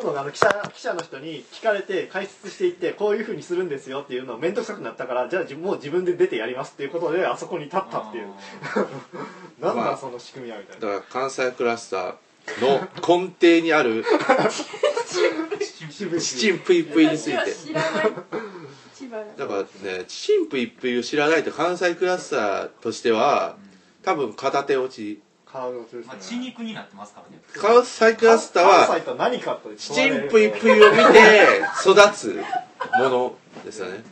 どんどんあの記者記者の人に聞かれて解説していってこういうふうにするんですよっていうのを面倒くさくなったからじゃあ自もう自分で出てやりますっていうことであそこに立ったっていう。なんまあだその仕組みはみたいな。だから関西クラスターの根底にあるチチンプイプイについて。知らない。だからねチチンプイプイを知らないと関西クラスターとしては多分片手落ちカードですまあ、血ね肉になってますからね。関西クラスターは関西とは何かとチチンプイプイを見て育つものですよね。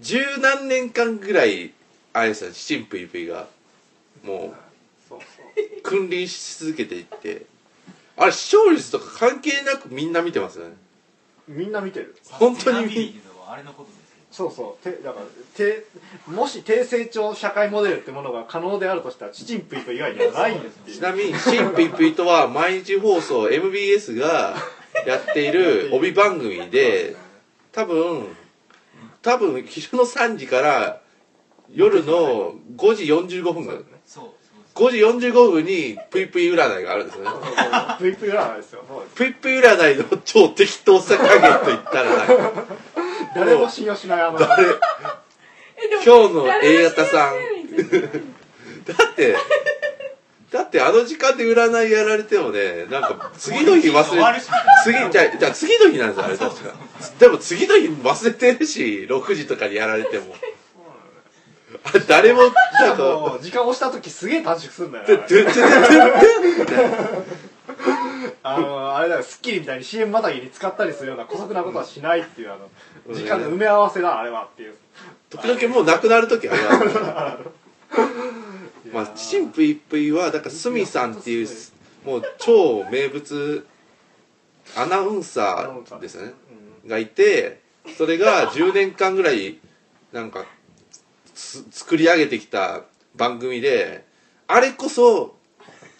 十何年間ぐらいあれですよチチンプイプイがもそうう君臨し続けていって。あれ視聴率とか関係なくみんな見てますよね。みんな見てる。本当にサステナビリティとはあれのことそうそう。てだからてもし低成長社会モデルってものが可能であるとしたらチチンプイプ以外にはないんです。ちなみにチンプイプイとは毎日放送 MBS がやっている帯番組で多分多分昼の3時から夜の5時45分ぐらいそうそう5時45分にプイプイ占いがあるんですよねプイプイ占いですよプイプイ占いの超適当さ加減と言ったらなんか 誰も信用しないあの誰？今日の A 型さん。だってだってあの時間で占いやられてもねなんか次の日忘れ次じゃあじゃあ次の日なんですよあれ確か。でも次の日忘れてるし6時とかにやられても。誰もなん時間押した時すげえ短縮するんだよあのあれだよ『スッキリ』みたいに CM またぎに使ったりするような姑息なことはしないっていうあのうん。時間の埋め合わせだあれはっていう。時々もうなくなる時ありますまあチチンプイプイはだからスミさんっていうもう超名物アナウンサーですよね。がいてそれが10年間ぐらいなんかつ作り上げてきた番組であれこそ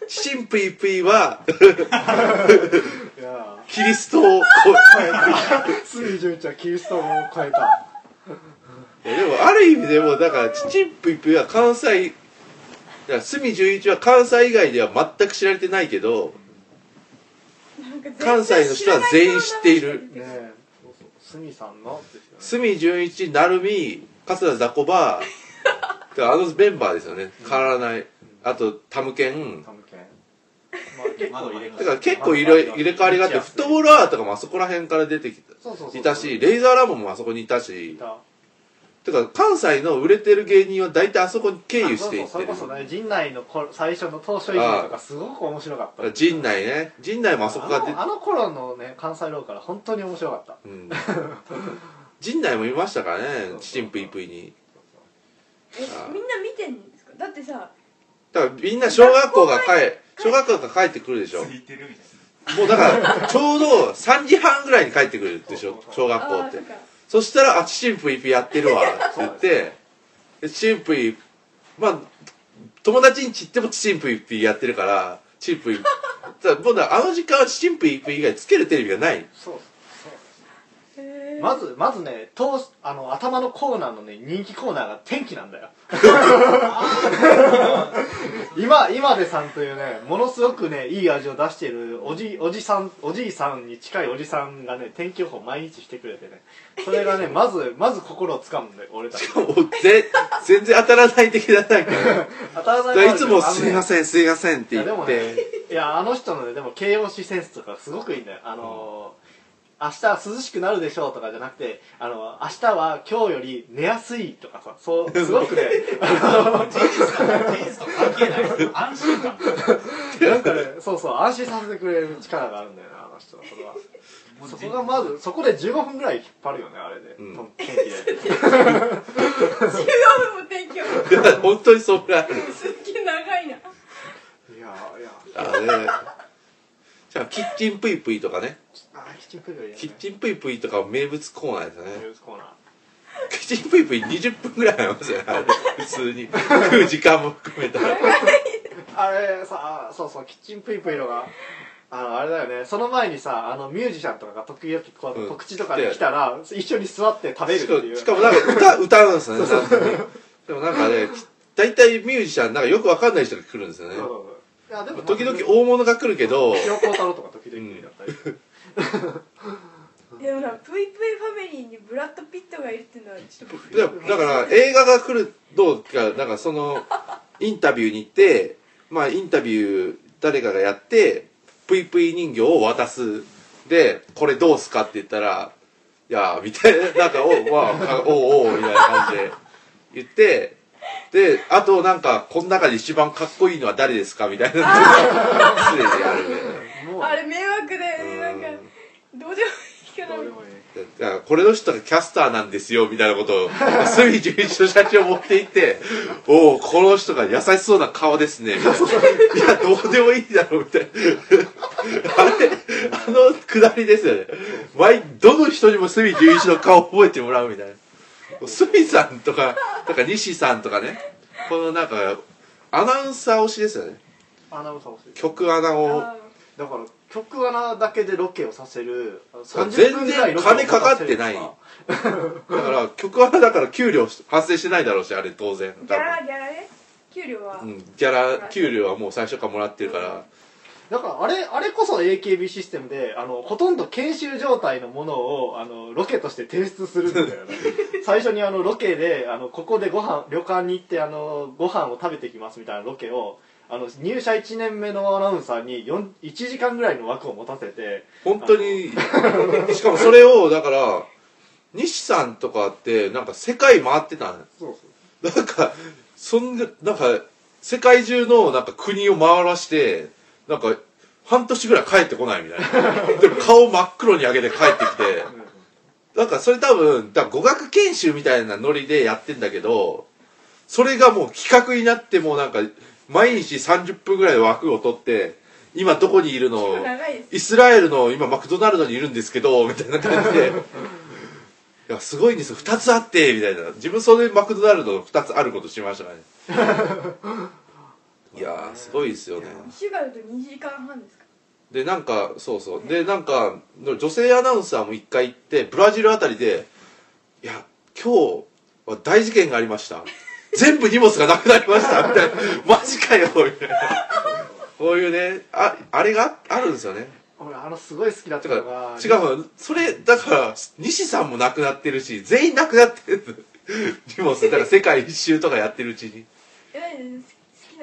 チチンプイプイはいやキリストをこ変えた。隅純一はキリストを変えた。うでもある意味でもだからチチンプイプイは関西隅純一は関西以外では全く知られてないけど関西の人は全員知っている。隅さんの隅純一成海桂ザコバであのメンバーですよね。変わらない。あとタムケンだから結構入れ入れ替わりがあってフットボールアーとかもあそこら辺から出てきたいたしレイザーラモンもあそこにいたしてか関西の売れてる芸人は大体あそこに経由していってそうそうそれこそね陣内のこ最初の当初いじめとかすごく面白かった陣内ね陣内もあそこが出あのあの頃のね関西ローカル本当に面白かったうん陣内もいましたからねチチンプイプイにえみんな見てんですかだってさだからみんな小学校が帰小学校が帰ってくるでしょ。ついてるみたいもうだからちょうど3時半ぐらいに帰ってくるでしょ小学校って。そしたら「あチチンプイピやってるわ」って言ってでチチンプイまあ友達にち行ってもチチンプイピやってるからチンプイだからもうだあの時間はチチンプイピ以外つけるテレビがない。そうまずまずね頭あの頭のコーナーのね人気コーナーが天気なんだよ。今今でさんというねものすごくねいい味を出しているおじおじさんおじいさんに近いおじさんがね天気予報毎日してくれてね。それがね まずまず心をつかむんだよ俺たち。全然当たらない的なな。んか当たらないいつも「すいまんせんすいません」って言いやでもねっていやあの人のねでも形容詞センスとかすごくいいんだよ。あのー明日は涼しくなるでしょうとかじゃなくてあの明日は今日より寝やすいとかさそう すごくね。事実とか事実と関係ない。安心感のなんかねそうそう安心させてくれる力があるんだよなあの人はそれは。そこがまずそこで15分ぐらい引っ張るよねあれで、うん。と天気で15分も天気予報本当にそれあるすっげえ長いな。いやいやあねじゃあキッチンプイプイとかねッチンプイプイ、ね、キッチンプイプイとか名物コーナーですよね。ニュースコーナー。キッチンプイプイ20分ぐらいありますよね普通に食う時間も含めたら。あれさそうそうキッチンプイプイのがあのあれだよね。その前にさあのミュージシャンとかが時々こう、うん。告知とかで来たら一緒に座って食べるっていう。しかもなんか歌歌うんですよね。でもなんかね大体ミュージシャンなんかよくわかんない人が来るんですよね。そうそうそう。いやでも時々大物が来るけど塩幸太郎とか時々だったり でもなプイプイファミリーにブラッド・ピットがいるっていうのはちょっとい。やだから映画が来るどうかなんかその インタビューに行ってまあインタビュー誰かがやってぷいぷい人形を渡す。でこれどうすかって言ったらいやみたいななんかおまあおうおうみたいな感じで言ってであとなんかこの中で一番かっこいいのは誰ですか？みたいな。すでにあるあれ迷惑だよねどうでもいいかなだからこれの人がキャスターなんですよみたいなことを隅純一の社長持って行って「おおこの人が優しそうな顔ですね」みたいな「いやどうでもいいだろ」みたいな。あれあのくだりですよね。毎どの人にも隅純一の顔覚えてもらうみたいな。隅さんとかとか西さんとかね。このなんかアナウンサー推しですよね。アナウンサーをする曲穴を。あだから曲穴だけでロケをさせる全30分ぐらい然ロケを金かかってない。さだから曲穴だから給料発生してないだろうしあれ当然。ギャラギャラね。給料は、うん、ギャラ給料はもう最初からもらってるから。だからあれあれこそ AKB システムであのほとんど研修状態のものをあのロケとして提出するんだよね。最初にあのロケであのここでご飯旅館に行ってあのご飯を食べてきますみたいなロケをあの入社1年目のアナウンサーに4 1時間ぐらいの枠を持たせて本当に。しかもそれをだから西さんとかってなんか世界回ってたんそうそう。なんかそんななんか世界中のなんか国を回らしてなんか半年ぐらい帰ってこないみたいな。でも顔真っ黒に上げて帰ってきて。なんかそれ多分だ語学研修みたいなノリでやってんだけどそれがもう企画になってもうなんか毎日30分ぐらいの枠を取って今どこにいるの？イスラエルの今マクドナルドにいるんですけどみたいな感じで。いやすごいんですよ。2つあってみたいな。自分それでマクドナルド2つあることしましたね。いやーすごいですよね。1週間だと2時間半ですか。でなんかそうそう。でなんか女性アナウンサーも一回行ってブラジルあたりで「いや今日は大事件がありました全部荷物がなくなりました」みたいな「マジかよ」みたい。なこういうねああれがあるんですよね。俺あのすごい好きだったのだからが違うそれだから西さんも亡くなってるし全員亡くなってる。荷物だから世界一周とかやってるうちに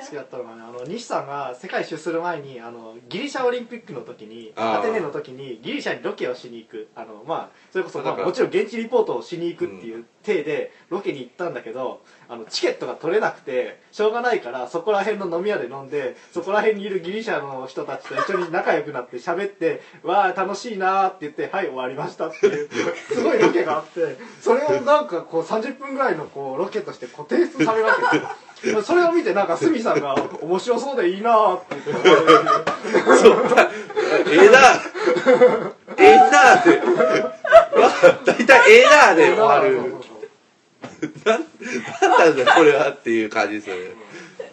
好きだったのがねあの西さんが世界一周する前にあのギリシャオリンピックの時にアテネの時にギリシャにロケをしに行く。あの、まあ、それこそ、まあ、もちろん現地リポートをしに行くっていう体でロケに行ったんだけどあのチケットが取れなくてしょうがないからそこら辺の飲み屋で飲んでそこら辺にいるギリシャの人たちと一緒に仲良くなって喋って「わあ楽しいな」って言って「はい終わりました」っていうすごいロケがあってそれをなんかこう30分ぐらいのこうロケとしてこう提出されるわけですよそれを見てなんか鷲見さんが「面白そうでいいな」って言って。そうだええなええなって。大体ええなで終わる。なんなんだよこれはっていう感じですよね。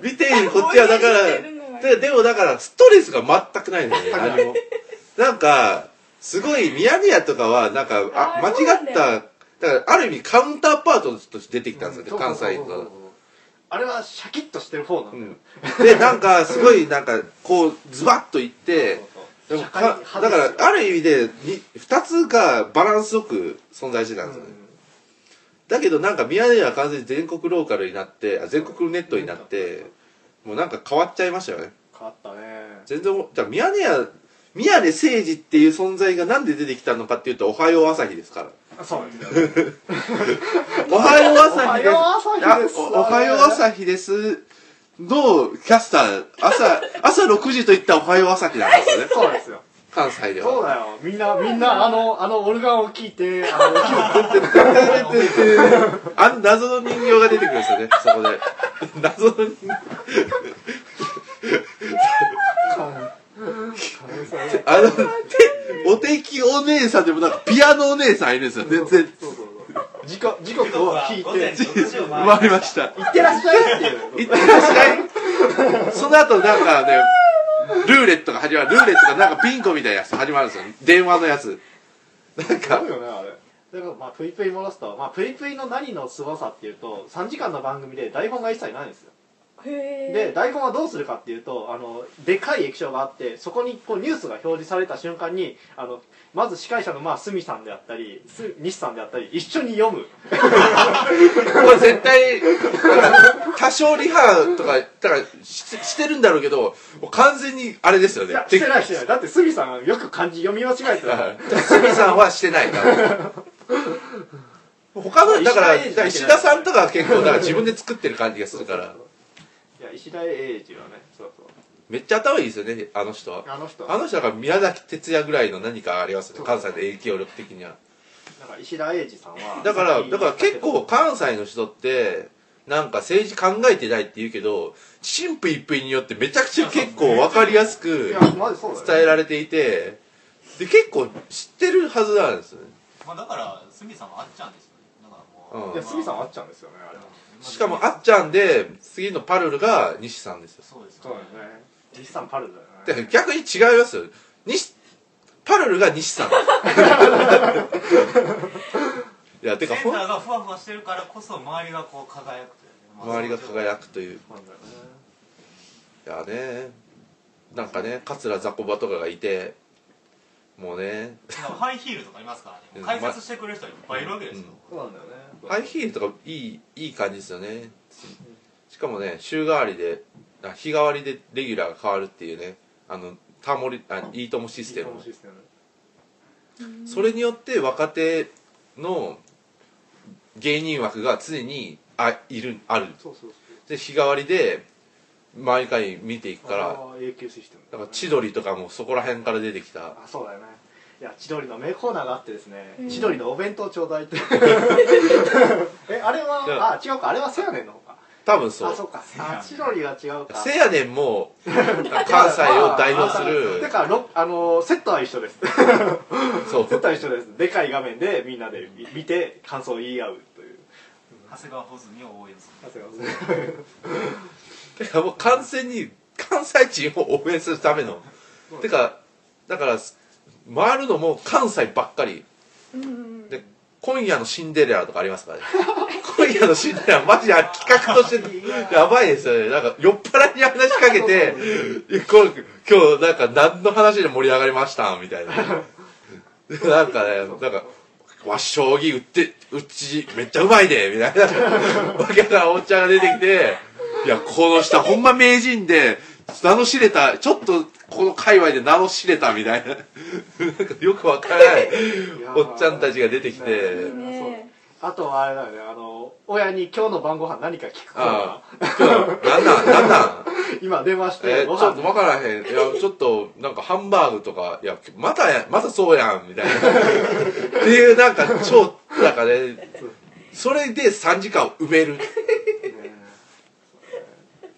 見ているこっちはだからででもだからストレスが全くないのよね何も。なんかすごいミヤネ屋とかはなんかあ間違っただからある意味カウンターパートとして出てきたんですよね、関西そうそうそうと。あれはシャキッとしてる方なんだよ、うん。でなんかすごいなんかこうズバッといってだからある意味でに2つがバランスよく存在してたんですよね、だけどなんかミヤネ屋は完全に全国ローカルになってあ全国ネットになってもうなんか変わっちゃいましたよね。変わったね。全然じゃあミヤネ屋宮根誠司っていう存在がなんで出てきたのかっていうと「おはよう朝日」ですから。そう。ですよ「おはよう朝日です」おはよう朝日です。あおおはよう朝日ですのキャスター。朝 朝6時といったらおはよう朝日なんですよね。そうですよ。関西では。そうだよ。みんなみんなあのあのオルガンを聞いてあのあん謎の人形が出てくるんですよねそこで謎の人あのてお天気お姉さんでもなんかピアノお姉さんいるんですよ。全然そうそう。そう時刻時刻を聞いて。6時を回りました「いってらっしゃい」っていう。行ってらっしゃい。その後なんかねルーレットが始まる。ルーレットがなんかビンゴみたいなやつ始まるんですよ。電話のやつ。なんすかごいよねあれ。だからまあプイプイ戻すとまあプイプイの何の凄さっていうと3時間の番組で台本が一切ないんですよで大根はどうするかっていうとあのでかい液晶があってそこにこうニュースが表示された瞬間にあのまず司会者のまあ鷲見さんであったりす西さんであったり一緒に読む。これ絶対多少リハとかだからししてるんだろうけどもう完全にあれですよね。いやしてないしてない。だって鷲見さんよく漢字読み間違えてた。から鷲見さんはしてないから他のだからだから石田さんとかは結構だから自分で作ってる感じがするからいや石田英二はねそうそう。めっちゃ頭いいですよねあの人は。あの人あの人だから宮崎哲也ぐらいの何かありますよね関西の影響力的には。だから石田英二さんはだからだから結構関西の人ってなんか政治考えてないって言うけど神父一品によってめちゃくちゃ結構分かりやすいく伝えられていてで結構知ってるはずなんですよね。まあだから鷲見さんはあっちゃんですよね。だからもう、うん。いや鷲見さんはあっちゃうんですよねあれはしかもあっちゃんで次のパルルが西さんですよ。そうですそうだよね。西さんパルだよね。で逆に違いますよ。西パルルが西さん。いやてかセンターがふわふわしてるからこそ周りがこう輝くというね、まあ周りが輝くという。そうなんだよね。いやねなんかね桂雑魚場とかがいてもうね。ハイヒールとかいますからね。うん解説してくれる人いっぱいいるわけですよ、そうなんだよねハイヒールとかいいいい感じですよね。しかもね週替わりであ日替わりでレギュラーが変わるっていうね。あのタモリあいいともシステム。システム。それによって若手の芸人枠が常にあいるある。そうそうそう。で日替わりで毎回見ていくから。あー永久システム。だから千鳥とかもそこら辺から出てきた。あそうだよねいや千鳥の名コーナーがあってですね、うん。千鳥のお弁当ちょうだいって。えあれはあ。違うかあれはせやねんの方か。多分そう。あそうかあ千鳥は違うか。せやねんも 関西を代表する。だからろあのセットは一緒です。そう。セットは一緒です。でかい画面でみんなで見見て感想を言い合うという。長谷川穂積を応援する。てか もう完全に関西人を応援するための。てかだから回るのも関西ばっかり。で今夜のシンデレラとかありますからね。今夜のシンデレラマジで企画としてや。ばいですよね。なんか酔っ払いに話しかけて今日なんか何の話で盛り上がりましたみたいな。でなんかねなんかわし将棋打ってうちめっちゃうまいでみたいな。わけなおっちゃんが出てきていやこの人ほんま名人で名の知れたちょっとこの界隈で名の知れたみたいな。なんかよくわからない。おっちゃんたちが出てきて。あとはあれだよねあの親に今日の晩ご飯何か聞くコーナああ。今日なんなんなんなん？ー今電話しえてご飯。ーちょっと分からへん。いやちょっとなんかハンバーグとかいやまたやまたそうやんみたいな。っていうなんか超なんかねそれで3時間を埋める。ね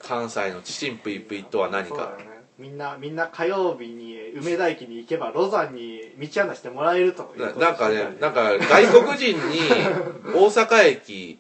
関西のチチンプイプイとは何か？みんなみんな火曜日に梅田駅に行けばロザンに道案内してもらえるというなんかねなんか外国人に 大阪駅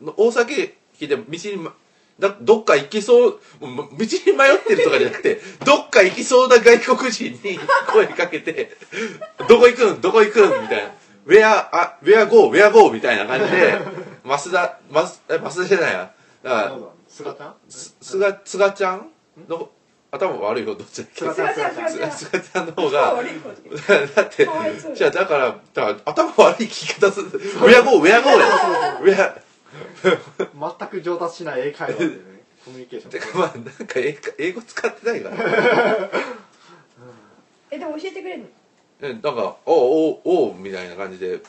の大阪駅で道にまだどっか行きそう道に迷ってるとかじゃなくて どっか行きそうな外国人に 声かけて「どこ行くん？どこ行くん?」みたいな「ウェアあウェアゴーウェアゴー」みたいな感じで増田増田じゃないやだ。から菅ちゃん？すすがすがちゃん？の頭悪い方ど。っちだっけ菅ちゃん菅ちゃんすがすがちゃんの方あがだってじゃあだからだから頭悪い聞き方する。ウェアゴーウェアゴーやウェア全く上達しない英会話でね。コミュニケーション。てかまあなんか英語英語使ってないから。えでも教えてくれるの？えなんか「おうおうおう」みたいな感じで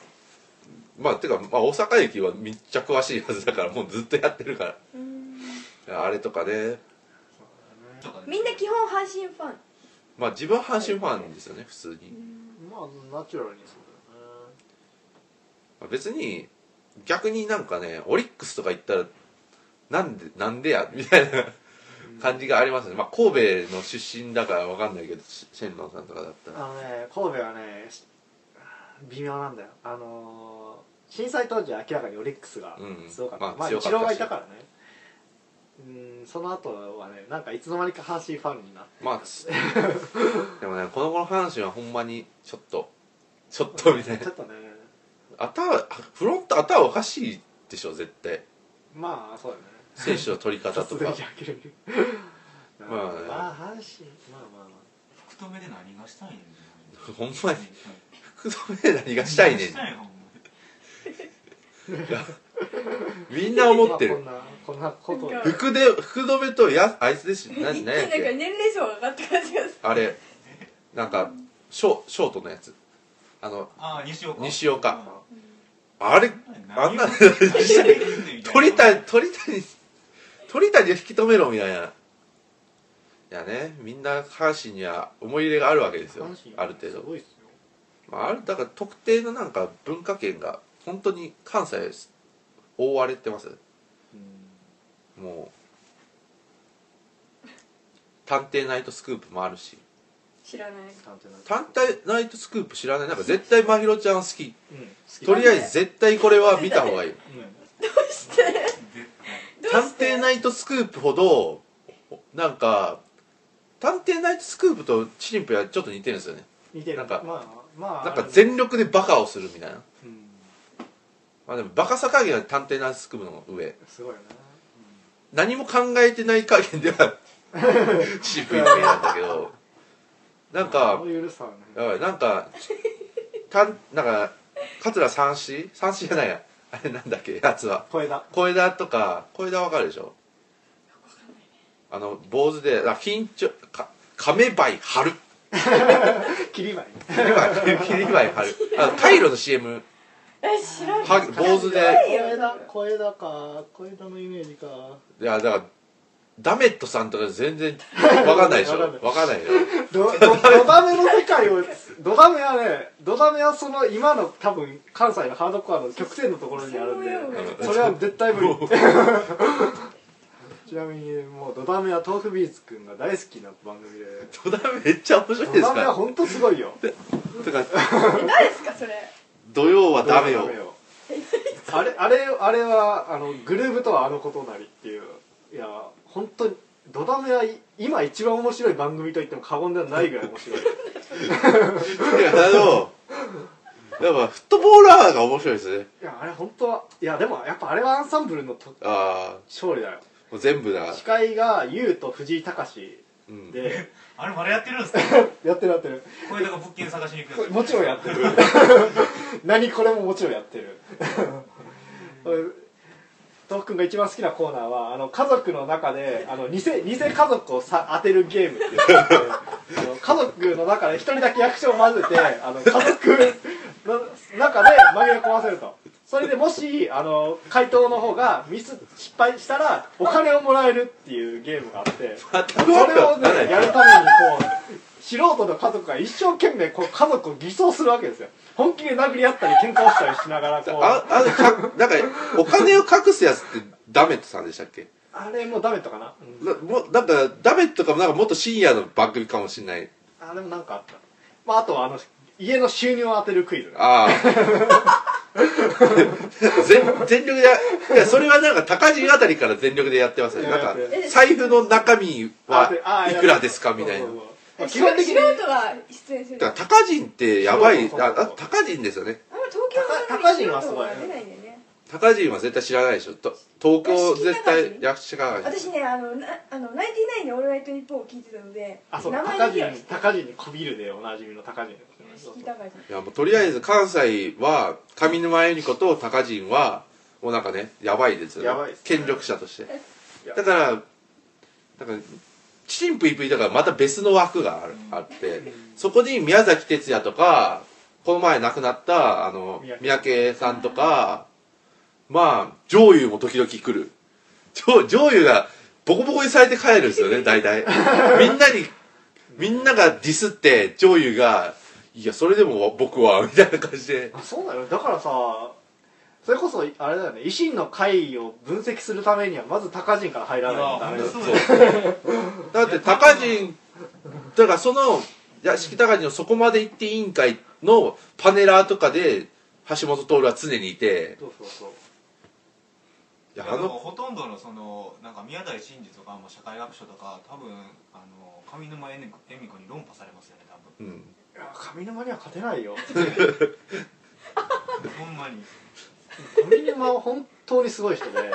まあてか、まあ、大阪駅はめっちゃ詳しいはずだからもうずっとやってるから。うん。あれとかね。みんな基本阪神ファン。まあ自分は阪神ファンですよね普通に、まあナチュラルにそうまあ別に逆になんかねオリックスとか行ったらなんでなんでやみたいな感じがありますね。まあ神戸の出身だからわかんないけどシシェンロンさんとかだったら。だよねあのね神戸はねし微妙なんだよ。あのー震災当時は明らかにオリックスがうん。すごかった、まあまあイチローがいたからね。うんその後はねなんかいつの間にか阪神ファンになって。まあつ でもねこの頃阪神はほんまにちょっとちょっとみたいな。ちょっとね。頭フロント頭おかしいでしょ絶対。まあそうだね。選手の取り方とか。突然開ける。まあまあ阪神。まあまあま福留で何がしたいね。んほんまに。福留で何がしたいねんみんな思ってる。まあこんなこんなこと。なんか福で福留とやあいつですな何やっけなんか年齢層が上がった感じがする。あれなんかショショートのやつ。あのああ西岡。西岡。あれあんな取鳥谷鳥谷鳥谷を引き止めろみたいな。いやねみんな阪神には思い入れがあるわけですよある程度、すごいっすよ。まあ、あるだから特定のなんか文化圏が本当に関西覆われてます。もう。探偵ナイトスクープもあるし。知らない。探偵ナイトスクープ知らない？なんか絶対まひろちゃん好き。うん。好きとりあえず絶対これは見た方がいい。うん。探偵ナイトスクープほどなんか探偵ナイトスクープとチリンプはちょっと似てるんですよね。似てる。なんかまあまあなんか全力でバカをするみたいな。うんまあでもバカさ加減は探偵ナイトスクープの上。すごいよね何も考えてない加減では チリンプ一平なんだけどなんかそういうさねやばいなんかたんなんか桂三枝？三枝じゃないや。あれなんだっけ？やつは。小枝。小枝とか小枝わかるでしょ？あの坊主であ緊張か亀梅春。切り張り切り梅切り梅春。あのカイロの CM え知らないは坊主で。小枝小枝か小枝のイメージか。いやだからダメットさんとか全然わかんないでしょ。わかんない。よ。ドドドダメの世界をドダメはねドダメはその今の多分関西のハードコアの曲線のところにあるんでそれは絶対無理。ちなみにもうドダメは豆腐ビーツくんが大好きな番組で。戸田めっちゃ面白いですドダメはか本当すごいよ。とかえ誰ですかそれ？土曜はダメよ。あれあれあれはあのグルーブとはあのことなりっていう。いや本当にドダメはい今一番面白い番組と言っても過言ではないぐらい面白い。いやあのやっぱフットボーラーが面白いですね。いやあれ本当はいやでもやっぱあれはアンサンブルのとああ勝利だよ。もう全部だ司会が優と藤井隆うん。であれまだやってるんですか？やってるやってる。これだから物件探しに行くもちろんやってる。何これももちろんやってる。豆腐くんが一番好きなコーナーはあの家族の中であの偽偽家族をさ当てるゲームっていう。家族の中で一人だけ役所を混ぜてあの家族の中で紛れ込ませるとそれでもしあの回答の方がミス失敗したらお金をもらえるっていうゲームがあってそれをねやるためにこう素人の家族が一生懸命こう家族を偽装するわけですよ本気で殴り合ったり喧嘩をしたりしながらこうああかなんかお金を隠すやつってダメットさんでしたっけあれもうダメとかな、うんもなんかダメットかもなんかもっと深夜の番組かもしれないあでもなんかあったまああとはあの家の収入を当てるクイズああ 全全力でやいやそれはなんか高人あたりから全力でやってますね。なんか財布の中身はあいくらですかみたいな。基本的に。素人が出演するだから高人ってやばいああ高人ですよね。あんま東京の高人はすごいね高人は絶対知らないでしょ。と東京絶対屋役者が私ねあのなあのナインティナインのオールナイトニッポンを聞いてたのであそう名前高人だけは知って高人にこびるでおなじみの高人聞いたからいやもうとりあえず関西は上沼恵美子と高人はもうなんかねやばいですよね。やばいっすね。権力者として。や。だからだからチンプイプイだからまた別の枠があるあってそこに宮崎哲也とかこの前亡くなったあの三三宅さんとかまあ上優も時々来る。上上優がボコボコにされて帰るんですよね 大体。みんなにみんながディスって上優が「いやそれでも僕は」みたいな感じで。あそうなの？だからさそれこそあれだよね維新の会を分析するためにはまず高人から入らないとダメだいやそう。だって 高人だからその屋敷高人のそこまで行って委員会のパネラーとかで橋本徹は常にいて。そうそうそういやあのほとんどのそのなんか宮台真司とかも社会学書とか多分あの上沼恵美子に論破されますよね多分。うん。いや上沼には勝てないよ。ほんまに。上沼は本当にすごい人で。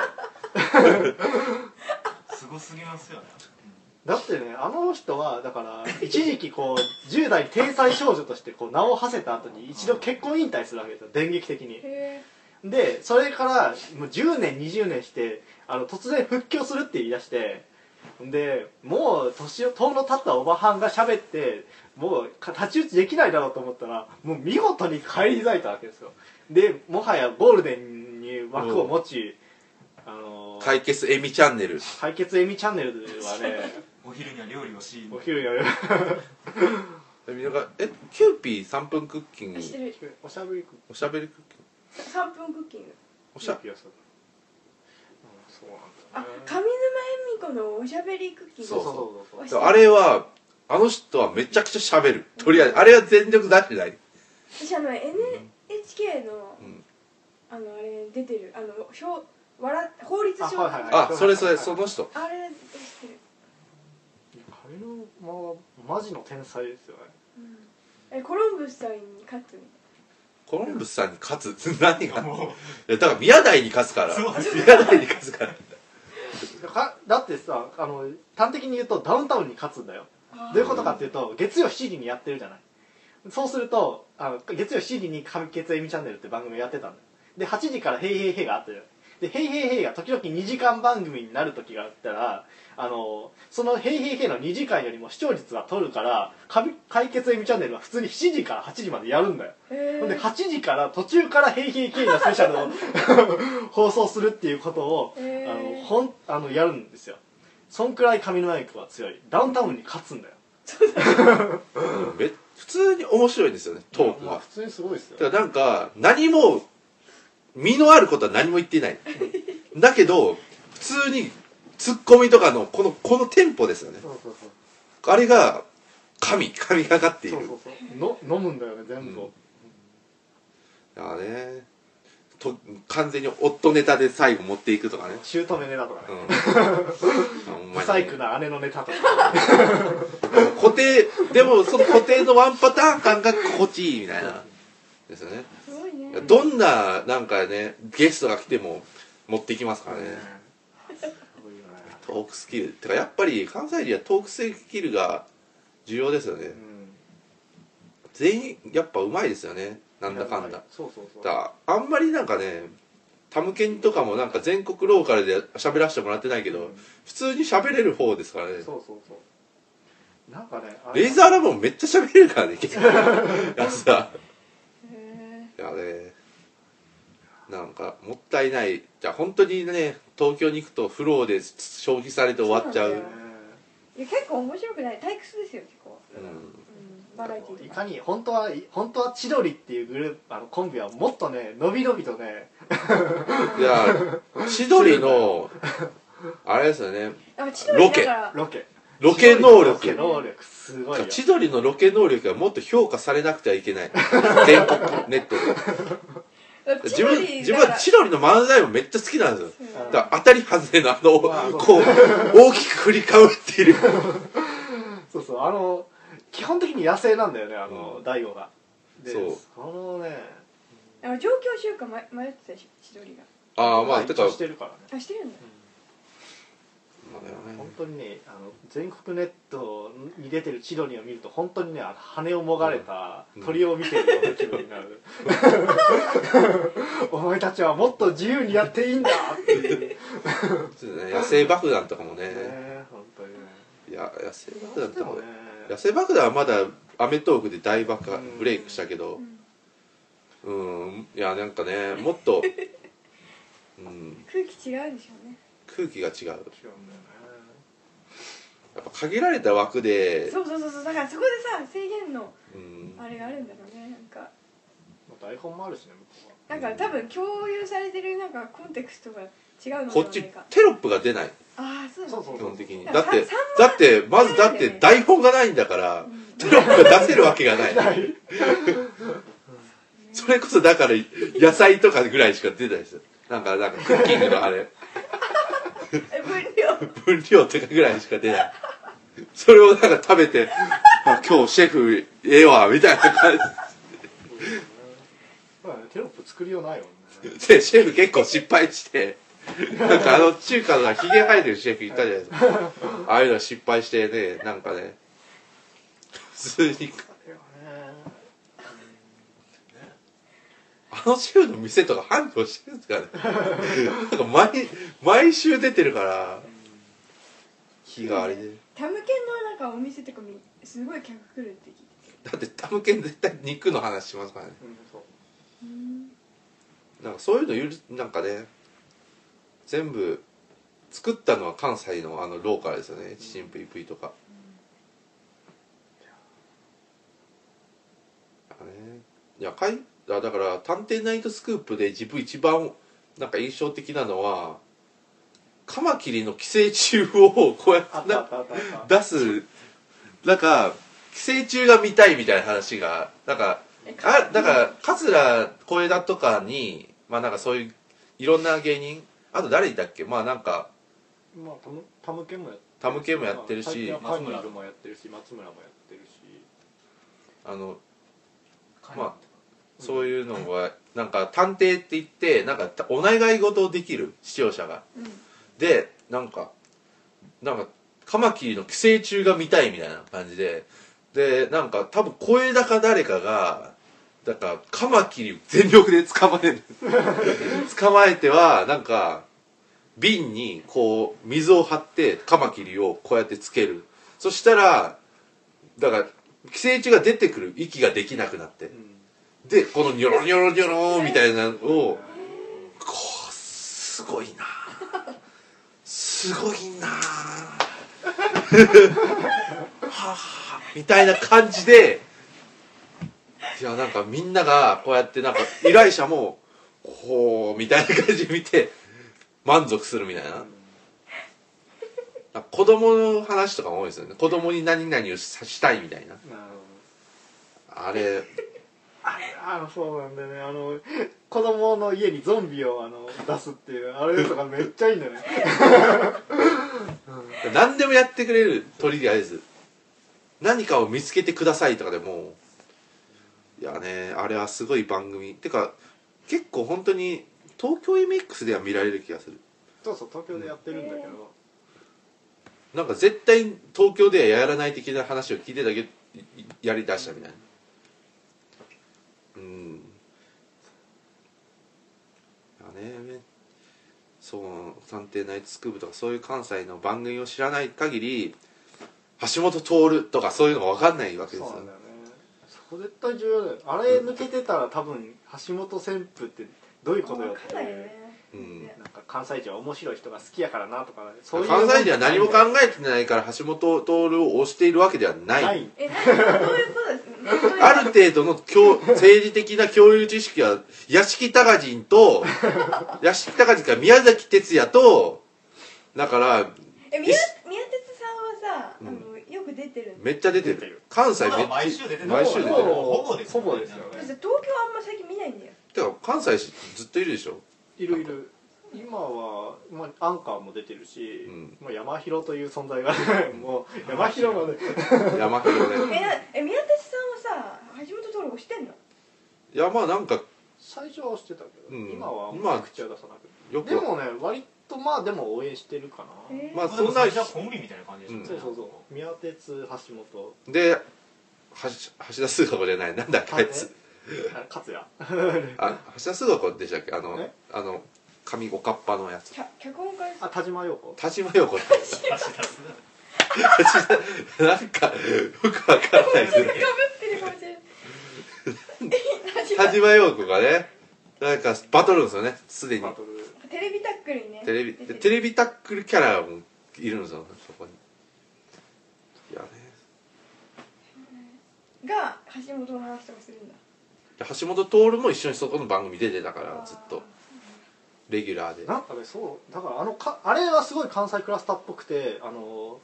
すごすぎますよね。だってねあの人はだから一時期こう10代天才少女としてこう名を馳せた後に一度結婚引退するわけですよ電撃的に。へでそれからもう10年20年してあの突然復帰をするって言い出してでもう年を遠の経ったおばはんが喋ってもうか太刀打ちできないだろうと思ったらもう見事に返り咲いたわけですよ。でもはやゴールデンに枠を持ち、あの解決エミチャンネル。解決エミチャンネルはね お昼には料理をしお昼やる みんながえキューピー3分クッキング。おしゃべりクッキング3分クッキング。おしゃ。ピアスうんそうあなんだよね上沼恵美子のおしゃべりクッキング。そうそう。そうそうであれはあの人はめちゃくちゃ喋る。とりあえずあれは全力出してない。私あの NHK の、うん。あのあれ出てる。あの表笑っ法律書あはいはいはい。あそれそれその人。あれ知ってる、カリノマはマジの天才ですよね。うん、えコロンブスさんに勝つみコロンブスさんに勝つ。何が？いやだから宮台に勝つから。そうです宮台に勝つから。かだってさあの端的に言うとダウンタウンに勝つんだよ。どういうことかっていうと月曜7時にやってるじゃない。そうするとあの月曜7時に「完結エミチャンネル」って番組をやってたんだよで8時から「ヘイヘイヘイ」があったじゃないで「ヘイヘイヘイ」が時々2時間番組になる時があったらあのその「ヘイヘイヘイ」の2時間よりも視聴率が取るから「か解決エミチャンネル」は普通に7時から8時までやるんだよ。へほんでー8時から途中から「ヘイヘイヘイ」のスペシャルを 放送するっていうことをあのほんあのやるんですよ。そんくらい上沼恵美子は強い。ダウンタウンに勝つんだよ。普通に面白いんですよねトークがまあ普通にすごいですよ。だからなんか何も身のあることは何も言ってない。だけど普通にツッコミとかのこのこのテンポですよね。そうそうそう。あれが神神がかっている。そうそうそう。の飲むんだよね全部を、だからね。と完全に夫ネタで最後持っていくとかね。姑ネタとかうね、ん 不細工な姉のネタとか。固定でもその固定のワンパターン感が心地いいみたいな。ですよね。すごいね。どんななんかねゲストが来ても持ってきますからねトークスキル。てかやっぱり関西人はトークスキルが重要ですよね。うん。全員やっぱうまいですよね。なんだかんだ。そうそうそう。だあんまりなんかねタムケンとかもなんか全国ローカルで喋らせてもらってないけど、うん。普通に喋れる方ですからね。そうそうそう。なんかねレイザーラボンめっちゃ喋れるからね結構 やつは。へいやねなんかもったいない。じゃあ本当にね東京に行くとフローで消費されて終わっちゃう。そうなんだよーいや結構面白くない。退屈ですよ結構、うん。うん、バラエティいかに本当は本当は千鳥っていうグループあのコンビはもっとね伸び伸びとね。いや千鳥の あれですよね。ロケ。ロケ能力。ロケ能力すごいよ。千鳥のロケ能力がもっと評価されなくてはいけない。全国ネットで自分自分は千鳥の漫才もめっちゃ好きなんですよ。うんだから当たり外れのあのこう大きく振りかぶっている。そうそうあの基本的に野生なんだよねあの、うん。大悟が。でそう。そのねあの上京しようか迷迷ってたでしょ千鳥が。ああまあてかしてるからね。あしてるんだ。まあね。本当にねあの全国ネットに出てる千鳥を見ると本当にねあの羽をもがれたうん。鳥を見てるような気分になる、お前たちはもっと自由にやっていいんだっていう。野生爆弾とかもね。え本当にね。いや野生爆弾とかもね野生爆弾はまだ『アメトーーク』で大爆うん。ブレイクしたけど。うん。うん。いやなんかねもっと、うん、空気違うんでしょうね空気が違う。違うんだよね。やっぱ限られた枠でそうそうそうそう。だからそこでさ制限のうん。あれがあるんだろうね。なんか。まあ台本もあるしね向こうは。なんか多分共有されてるなんかコンテクストが違うのでこっちテロップが出ない。ああそうそうそう基本的に。だだってだってまずだって台本がないんだからうん。テロップが出せるわけがない。それこそだから野菜とかぐらいしか出ないですよ。なんかなんかクッキングのあれえ分量。分量とかぐらいしか出ない。それをなんか食べてあ今日シェフええわみたいな感まあねテロップ作りようないもんね。じでシェフ結構失敗してなんかあの中華のヒゲ生えてるシェフいたじゃないですか。ああいうの失敗してねなんかね。普通にあのシェフの店とか繁盛してるんですかね。なんか毎毎週出てるから日替わりで。タムケンのなんかお店とかみすごい客来るって聞いてだってタムケン絶対肉の話しますからね。うんなんかそういうのゆるなんかね全部作ったのは関西のあのローカルですよね。チチンプイプイとか、あねいやかいあだから「探偵ナイトスクープ」で自分一番なんか印象的なのはカマキリの寄生虫をこうやって出すなんか寄生虫が見たいみたいな話がなんかえあだから桂小枝とかにまあなんかそういういろんな芸人あと誰いたっけ？まあなんかまあタムタムケンもやってタムケンもやってるし最近はカンニングもやってるし松村もやってるし。あのままあそういうのはなんか探偵って言ってなんかお願い事をできる視聴者が。うん。でなんかなんかカマキリの寄生虫が見たいみたいな感じで。でなんか多分小枝か誰かがだからカマキリを全力で捕まえる。捕まえてはなんか瓶にこう水を張ってカマキリをこうやってつける。そしたらだから寄生虫が出てくる息ができなくなって。うんでこのニョロニョロニョロみたいなのをこうすごいな。すごいな。はあみたいな感じでいやなんかみんながこうやってなんか依頼者もこうみたいな感じで見て満足するみたいな。子供の話とかも多いですよね。子供に何々をさしたいみたいな。あれあのそうなんだよね。あの子供の家にゾンビをあの出すっていうあれとかめっちゃいいんだよね。何でもやってくれるとりあえず何かを見つけてくださいとかでもいやねあれはすごい番組。てか結構本当に東京 MX では見られる気がする。そうそう東京でやってるんだけど。なんか絶対東京ではやらない的な話を聞いてたけどいやりだしたみたいなうんいやね。そう「探偵ナイトスクープ」とかそういう関西の番組を知らない限り橋本徹とかそういうのが分かんないわけですよ。そうなんだよね。そこ絶対重要だよ。あれ抜けてたら多分橋本旋風ってどういうことよ分ってかんないよねうん。なんか関西人は面白い人が好きやからなとかそういう関西人は何も考えてないから橋本徹を推しているわけではない。ない。え何？どういうこある程度の教政治的な共有知識は屋敷隆人と屋敷隆人から宮崎哲也とだからえ宮宮鉄さんはさ、うん。あのよく出てる。んめっちゃ出てる。関西めっちゃ毎週出てる。毎週出てる。ほぼほぼですほぼですよね。私東京あんま最近見ないんだよ。てか関西ずっといるでしょ？いるいる今は、まあ、アンカーも出てるし、うん。まあ、山広という存在がもう山広がね 山広でえなえ宮鉄さんはさ橋本徹推してんの？いやまあなんか最初はしてたけど、うん。今は今は口は出さなくよくてでもね割とまあでも応援してるかな、えー。まあそんな最初はコンビみたいな感じでしたね。そうそうそう。宮鉄橋本。で橋橋田壽賀子じゃない。なんだっけあいつ。あ勝也。あ橋田壽賀子でしたっけ？あのえ？あの髪おかっぱのやつ。脚脚本家ですあ田島陽子？田島陽子。なんかよくわかんないですね。田島陽子がねなんかバトルんですよね。すでに。テレビタックルにね。テレビテレビタックルキャラもいるんですよ。そこに。いやね。が橋本の話とかするんだ。で橋本徹も一緒にそこの番組出てたからずっとレギュラーで。なんかねそうだからあのかあれはすごい関西クラスターっぽくてあの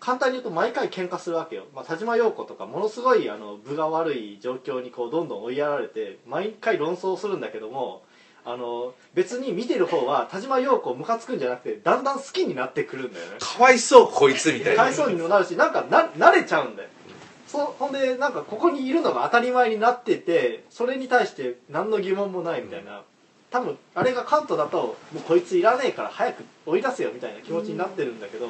簡単に言うと毎回喧嘩するわけよ、まあ、田島陽子とかものすごいあの分が悪い状況にこうどんどん追いやられて毎回論争するんだけどもあの別に見てる方は田島陽子ムカつくんじゃなくてだんだん好きになってくるんだよね。かわいそうこいつみたいな。かわいそうにもなるしなんかな慣れちゃうんだよ。そうほんでなんかここにいるのが当たり前になっててそれに対して何の疑問もないみたいな、多分あれが関東だともうこいついらねえから早く追い出せよみたいな気持ちになってるんだけど、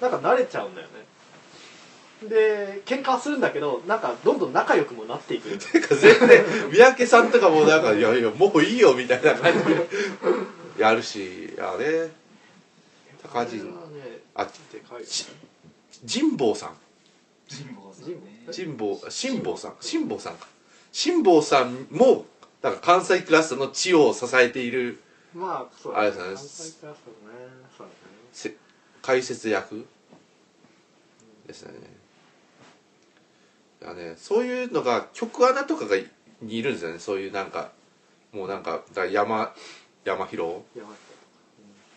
なんか慣れちゃうんだよね。で喧嘩はするんだけどなんかどんどん仲良くもなっていくてか全然三宅さんとかもなんか「いやいやもういいよ」みたいな感じで。やるしあれ高人。あでかいし神保さん。神保さんね。神神保さん。辛坊さんか。辛坊さんもなんか関西クラスターの地を支えているまあそうあれですね。関西クラスのね。そうだねせ解説役ですね。ねそういうのが曲穴とかがにいるんですよね。そういうなんかもうなんかだ山山広。山広。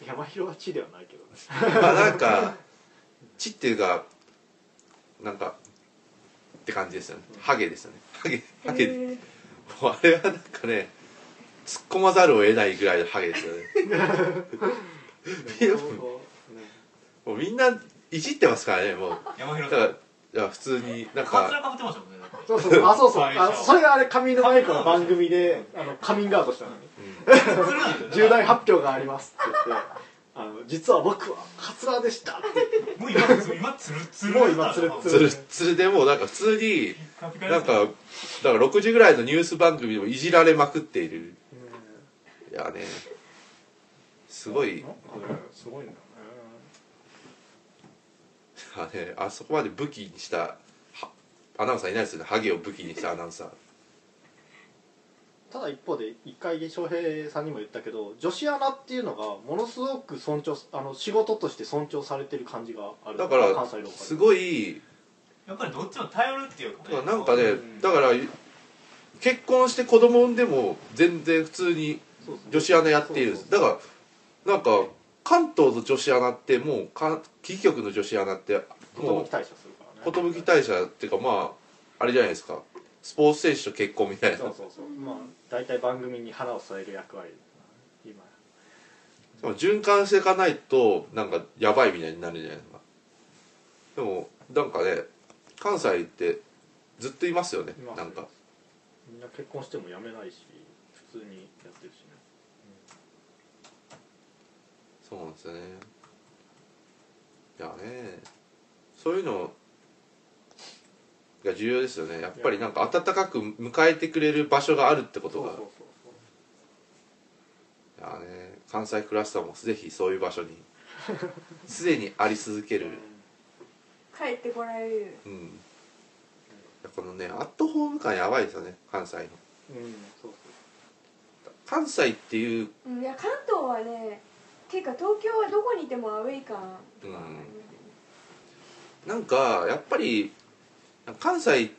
うん山広は地ではないけどね。まあなんか地っていうかなんかって感じですよね。ハゲですよね。ハゲハゲ、えーもうあれはなんかね突っ込まざるを得ないぐらいのハゲですよね。もうみんないじってますからねもう。山広さん。だからいや普通になんカツラかかぶってましたもんねだって。そうそうあそうそう。あそれがあれ上沼恵子の番組であのカミングアウトしたのに。するん。重大発表がありますって言ってあの実は僕はカツラでしたって。もう今今つるつるもう今つるつつるつるでもうなんか普通になんかだから6時ぐらいのニュース番組でもいじられまくっている。いやねすごい。すごいんだあ,、ね、あそこまで武器にしたはアナウンサーいないですよね。ハゲを武器にしたアナウンサーただ一方で一回翔平さんにも言ったけど女子アナっていうのがものすごく尊重あの仕事として尊重されてる感じがある。だから関西ローカル。すごいやっぱりどっちも頼るっていうかね。なんかねうん。だから結婚して子供産んでも全然普通に女子アナやっている。だからなんか関東の女子アナってもうかキー局の女子アナってもう寿退社するからね寿退社っていうかまああれじゃないですかスポーツ選手と結婚みたいな。そうそうそう。まあ大体番組に花を添える役割今。でも循環していかないとなんかやばいみたいになるじゃないですか。でもなんかね関西ってずっといますよね。いますなんか。みんな結婚しても辞めないし普通にやってるしね。そうなんですよね。いやね。そういうのが重要ですよね。やっぱりなんか温かく迎えてくれる場所があるってことが。そうそうそういやね関西クラスターもぜひそういう場所に すでにあり続ける。帰ってこられる。うん。このねアットホーム感やばいですよね関西の。そううんそう関西っていううんいや関東はねていうか東京はどこにいてもアウェイ感うん。なんかやっぱり関西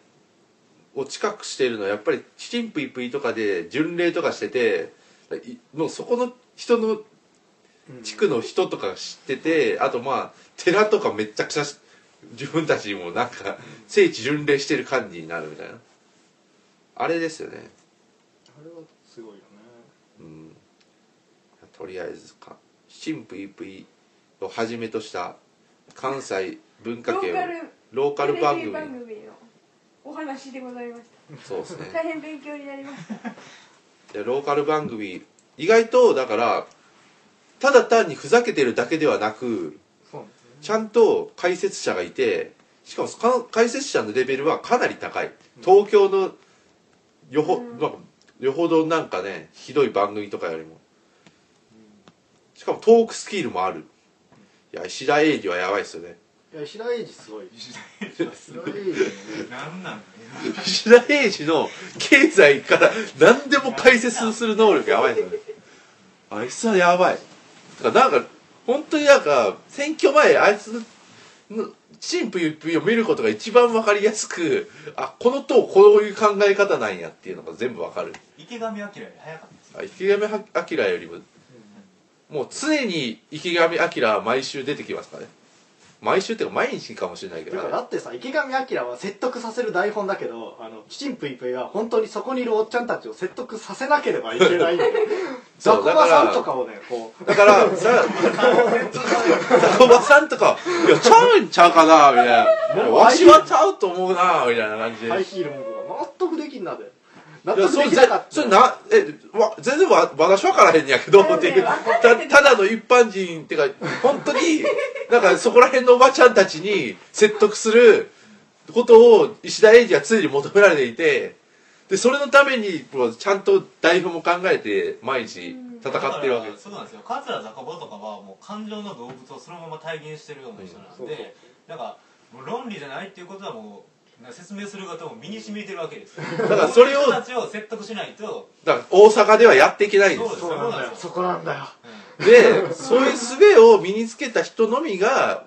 を近くしてるのはやっぱりチチンプイプイとかで巡礼とかしてていもうそこの人のうん。地区の人とか知っててあとまあ寺とかめっちゃくちゃ自分たちにもなんか聖地巡礼してる感じになるみたいな。あれですよね。あれはすごいよね。うん。とりあえずかチンプイプイをはじめとした関西文化系ローカルローカル番組。番組のお話でございましそうですね。た大変勉強になりました。でローカル番組意外とだからただ単にふざけてるだけではなくちゃんと解説者がいてしかも解説者のレベルはかなり高い。東京のよほ,、うん。なんかよほどなんかねひどい番組とかよりも。しかもトークスキルもある。いや石田英二はやばいっすよねいや石田英二すごい。石 石田英二ね。なんなんだよ。石田英二の経済から何でも解説する能力やばいですよね。あいつはやばい。だからなんか本当になんか選挙前あいつのチンプユを見ることが一番わかりやすくあこの党こういう考え方なんやっていうのが全部わかる。池上彰より早かったです池上彰よりももう常に池上彰は毎週出てきますからね毎週っていうか毎日かもしれないけど。だってさ池上彰は説得させる台本だけどあのチチンプイプイは本当にそこにいるおっちゃんたちを説得させなければいけない ザコバさんとかをねこう。だからさ坂本さんとか「いやちゃうんちゃうかな」みたいな「わしはちゃうと思うな」みたいな感じで、ハイヒールも納得できんなで納いやそれぜ得できなかった。それなえわ全然わ私分からへんやけどっていうたただの一般人っていうか本当になんかそこら辺のおばちゃんたちに説得することを石田英二は常に求められていてでそれのためにちゃんと台本も考えて毎日戦ってるわけ。ですそうなんですよ。桂坂場とかはもう感情の動物をそのまま体現してるような人なんで、うん。そうそうなんかもう論理じゃないっていうことはもうな説明する方も身に染みてるわけです。よだからそれをたちを説得しないと、だから大阪ではやっていけないんです。そうなんだよ。そこなんだよ。でそういう術を身につけた人のみが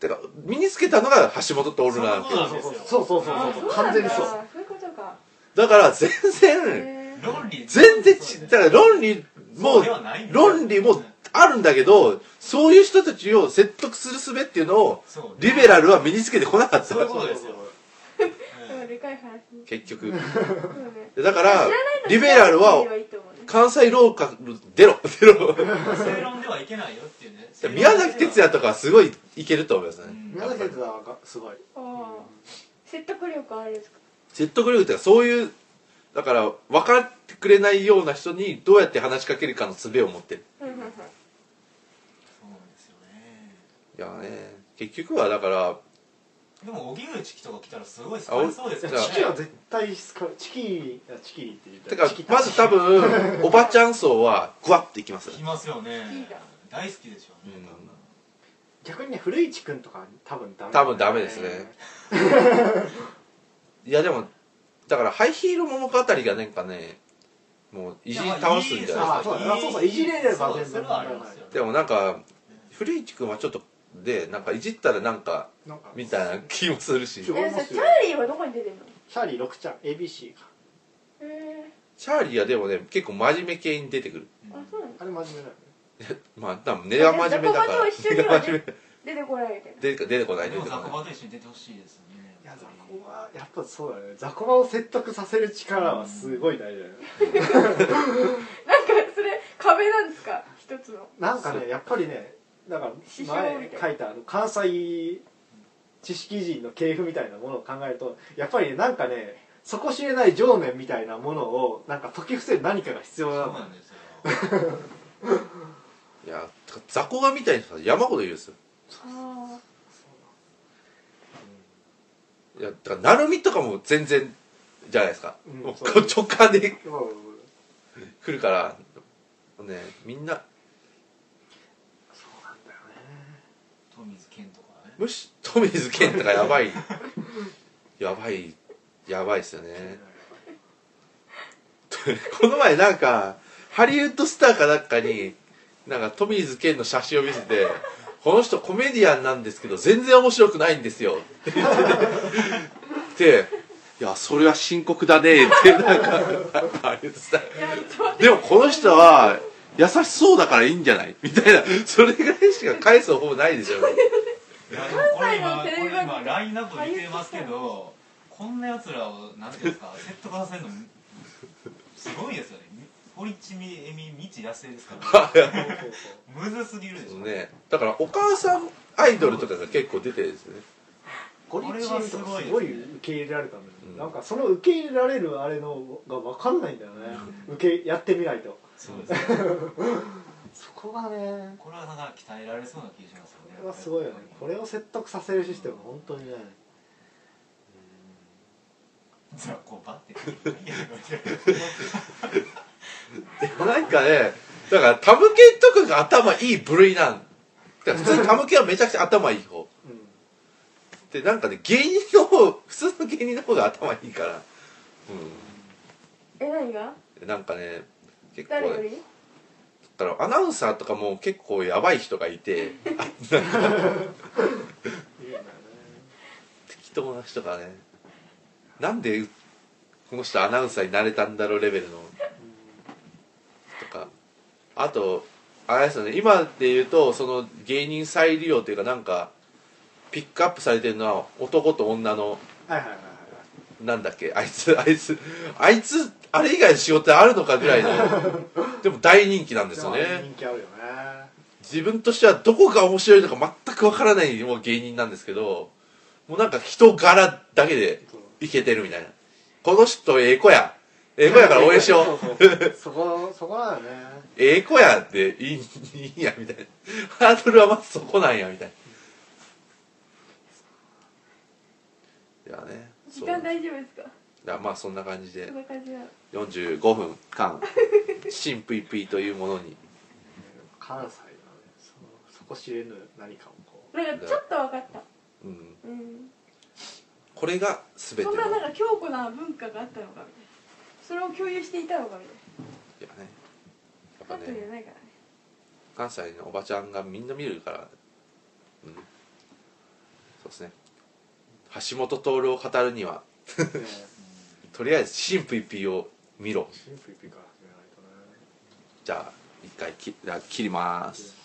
てか身につけたのが橋本徹なわけそうなんですよ。そうそうそうあそう。完全にそう。そういうことか。だから全然論理全然ちだから論理もそう論理もあるんだけどそういう人たちを説得する術っていうのをそうリベラルは身につけてこなかった。そういうことですよ。うんでかい話。結局。だからリベラルは関西ローカル出ろ出ろ正論ではいけないよっていうね。宮崎哲也とかはすごいいけると思いますね。うん。宮崎哲也がすごい。説得力あるんですか。説得力っていうかそういうだから分かってくれないような人にどうやって話しかけるかの術を持ってる。そうなん。ですよね。いやね結局はだからでも荻上チキとか来たらすごい好かれそうですよね。チキは絶対好かチキチキって言ったてかまず多分 おばちゃん層はグワッといきますよ来ますよね。大好きでしょうねうん。逆にね古市君とか多分ダメ多分ダメですね。いやでもだからハイヒール桃語がなんかねもういじり倒すんじゃないあそうだあそうそう。いじれれば全然でもなんか古市君はちょっとでなんかいじったらなんかなんか。みたいな気もするし。そう。えさチャーリーはどこに出てんの？チャーリー6ちゃん ABC か。へチャーリーはでもね結構真面目系に出てくる。えあそうなのあれ真面目だよね。まあ多分根は真面目だから。雑魚場と一緒に根はねが真面目出てこないけど出て出てこない。でもザコバと一緒に出てほしいですよね。いやザコバやっぱそうだよね。ザコバを説得させる力はすごい大事だよね。なんかそれ壁なんですか？一つの。なんかねやっぱりねだから前書いたあの関西知識人の系譜みたいなものを考えるとやっぱりねなんかね底知れない情念みたいなものをなんか解き伏せる何かが必要そうなのなんですよ。いや雑魚がみたいな山ほどいるんですよ。あいやだから成海とかも全然じゃないですか、うんもう直感で来るからねみんなそうなんだよね富水健とかね。むし富水健とかやばい。やばいやばいですよね。この前なんかハリウッドスターかなんかになんか富水健の写真を見せてこの人コメディアンなんですけど全然面白くないんですよ。って言ってでいやそれは深刻だね。ってなんかハリウッドスターでもこの人は優しそうだからいいんじゃない？みたいな。それぐらいしか返す方法ないでしょいやでもこれ今関西のテレビこれ今ラインナップ見てますけどこんなやつらをなんていうんですか？説得させるのすごいですよね。堀ちみえみみちやすえですから、むずすぎるでしょ、ね。だからお母さんアイドルとかが結構出てるんですよね。ゴリチとかすごい受け入れられたんだよ、うん。なんかその受け入れられるあれのが分かんないんだよね、受けやってみないとそうですね。そこがね。これはなんか鍛えられそうな気がしますよね。これはすごいよね。これを説得させるシステム本当にね。じゃあこうバッて。なんかねだからタムケンとかが頭いい部類なん普通にタムケンはめちゃくちゃ頭いい方。うん。でなんかね芸人の方普通の芸人の方が頭いいから。え何が？うんなんかね結構ね誰より？だからアナウンサーとかも結構やばい人がいて適当な人がねなんでこの人アナウンサーになれたんだろうレベルのとか。あとあれですよね今で言うとその芸人再利用というかなんかピックアップされてるのは男と女のはいはいはいはいなんだっけ？あいつあいつあいつあれ以外の仕事あるのかぐらいの でも大人気なんですよね。人気あるよね。自分としてはどこが面白いのか全くわからないもう芸人なんですけどもうなんか人柄だけでいけてるみたいな。この人ええ子や。ええ子やから応援しよう。そ こそこなのね。ええ子やっていいいいやみたいな。ハードルはまずそこなんやみたいな。いやね時間大丈夫ですか？いやまあそんな感じで。そんな感じなの。45分間。新ぷいぷいというものに。関西のねそそこ知れぬ何かをこう。なんかちょっと分かった。うん。うん。これが全ての。そんななんか強固な文化があったのかみたいな。それを共有していたのかみたいいやね。やっぱなカットじゃねないからね。関西のおばちゃんがみんな見るから。うん。そうですね橋本徹を語るには。ねとりあえず新ぷいぷいを見ろ。シンプルピか。ら始めないとね。じゃあ一回き切ります